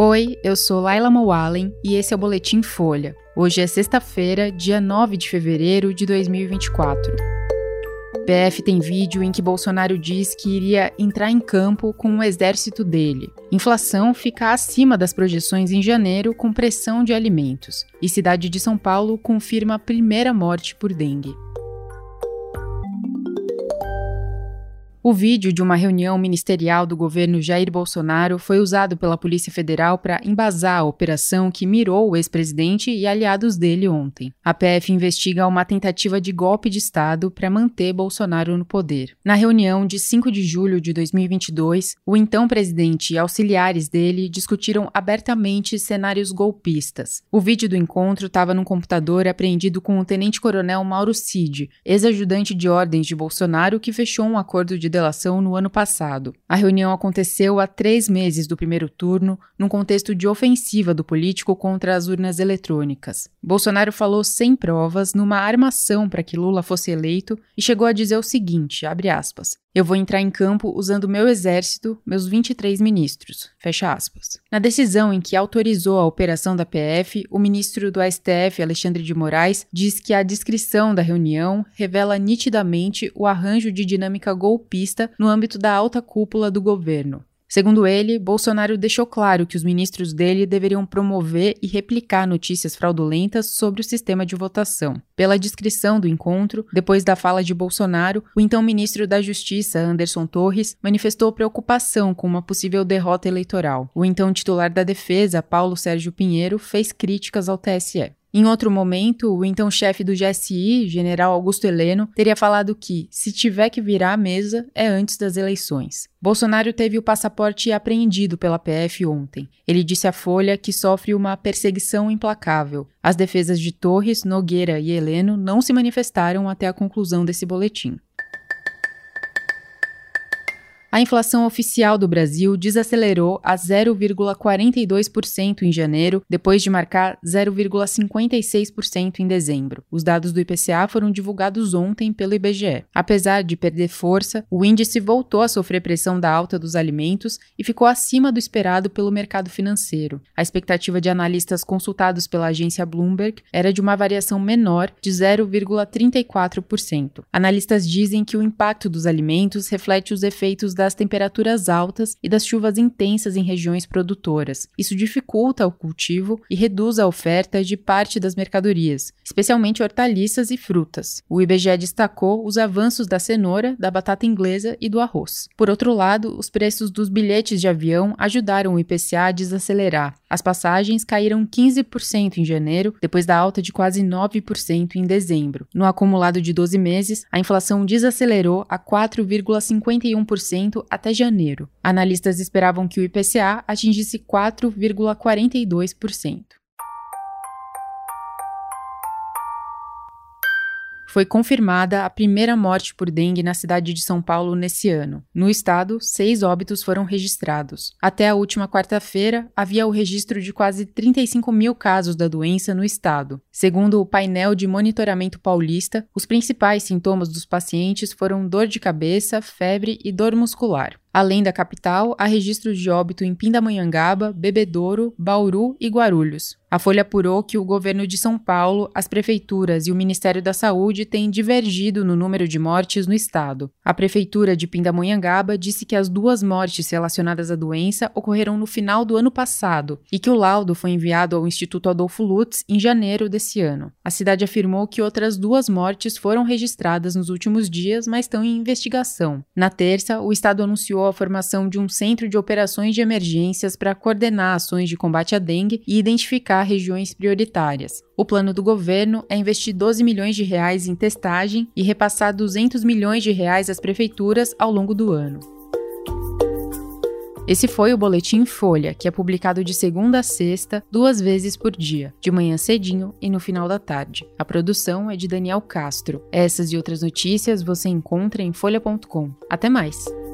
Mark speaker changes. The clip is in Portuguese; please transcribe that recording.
Speaker 1: Oi, eu sou Laila Moalen e esse é o Boletim Folha. Hoje é sexta-feira, dia 9 de fevereiro de 2024. PF tem vídeo em que Bolsonaro diz que iria entrar em campo com o exército dele. Inflação fica acima das projeções em janeiro com pressão de alimentos. E cidade de São Paulo confirma a primeira morte por dengue. O vídeo de uma reunião ministerial do governo Jair Bolsonaro foi usado pela Polícia Federal para embasar a operação que mirou o ex-presidente e aliados dele ontem. A PF investiga uma tentativa de golpe de Estado para manter Bolsonaro no poder. Na reunião de 5 de julho de 2022, o então presidente e auxiliares dele discutiram abertamente cenários golpistas. O vídeo do encontro estava num computador apreendido com o tenente-coronel Mauro Cid, ex-ajudante de ordens de Bolsonaro, que fechou um acordo de delação no ano passado. A reunião aconteceu há três meses do primeiro turno, num contexto de ofensiva do político contra as urnas eletrônicas. Bolsonaro falou sem provas numa armação para que Lula fosse eleito e chegou a dizer o seguinte, aspas, eu vou entrar em campo usando meu exército, meus 23 ministros. Fecha aspas. Na decisão em que autorizou a operação da PF, o ministro do STF, Alexandre de Moraes, diz que a descrição da reunião revela nitidamente o arranjo de dinâmica golpista no âmbito da alta cúpula do governo. Segundo ele, Bolsonaro deixou claro que os ministros dele deveriam promover e replicar notícias fraudulentas sobre o sistema de votação. Pela descrição do encontro, depois da fala de Bolsonaro, o então ministro da Justiça, Anderson Torres, manifestou preocupação com uma possível derrota eleitoral. O então titular da Defesa, Paulo Sérgio Pinheiro, fez críticas ao TSE. Em outro momento, o então chefe do GSI, general Augusto Heleno, teria falado que, se tiver que virar a mesa, é antes das eleições. Bolsonaro teve o passaporte apreendido pela PF ontem. Ele disse à Folha que sofre uma perseguição implacável. As defesas de Torres, Nogueira e Heleno não se manifestaram até a conclusão desse boletim. A inflação oficial do Brasil desacelerou a 0,42% em janeiro, depois de marcar 0,56% em dezembro. Os dados do IPCA foram divulgados ontem pelo IBGE. Apesar de perder força, o índice voltou a sofrer pressão da alta dos alimentos e ficou acima do esperado pelo mercado financeiro. A expectativa de analistas consultados pela agência Bloomberg era de uma variação menor de 0,34%. Analistas dizem que o impacto dos alimentos reflete os efeitos das temperaturas altas e das chuvas intensas em regiões produtoras. Isso dificulta o cultivo e reduz a oferta de parte das mercadorias, especialmente hortaliças e frutas. O IBGE destacou os avanços da cenoura, da batata inglesa e do arroz. Por outro lado, os preços dos bilhetes de avião ajudaram o IPCA a desacelerar. As passagens caíram 15% em janeiro, depois da alta de quase 9% em dezembro. No acumulado de 12 meses, a inflação desacelerou a 4,51% até janeiro. Analistas esperavam que o IPCA atingisse 4,42%. Foi confirmada a primeira morte por dengue na cidade de São Paulo nesse ano. No estado, seis óbitos foram registrados. Até a última quarta-feira, havia o registro de quase 35 mil casos da doença no estado. Segundo o painel de monitoramento paulista, os principais sintomas dos pacientes foram dor de cabeça, febre e dor muscular. Além da capital, há registros de óbito em Pindamonhangaba, Bebedouro, Bauru e Guarulhos. A Folha apurou que o governo de São Paulo, as prefeituras e o Ministério da Saúde têm divergido no número de mortes no estado. A prefeitura de Pindamonhangaba disse que as duas mortes relacionadas à doença ocorreram no final do ano passado e que o laudo foi enviado ao Instituto Adolfo Lutz em janeiro desse ano. A cidade afirmou que outras duas mortes foram registradas nos últimos dias, mas estão em investigação. Na terça, o estado anunciou a formação de um centro de operações de emergências para coordenar ações de combate à dengue e identificar regiões prioritárias. O plano do governo é investir 12 milhões de reais em testagem e repassar 200 milhões de reais às prefeituras ao longo do ano. Esse foi o Boletim Folha, que é publicado de segunda a sexta, duas vezes por dia, de manhã cedinho e no final da tarde. A produção é de Daniel Castro. Essas e outras notícias você encontra em folha.com. Até mais!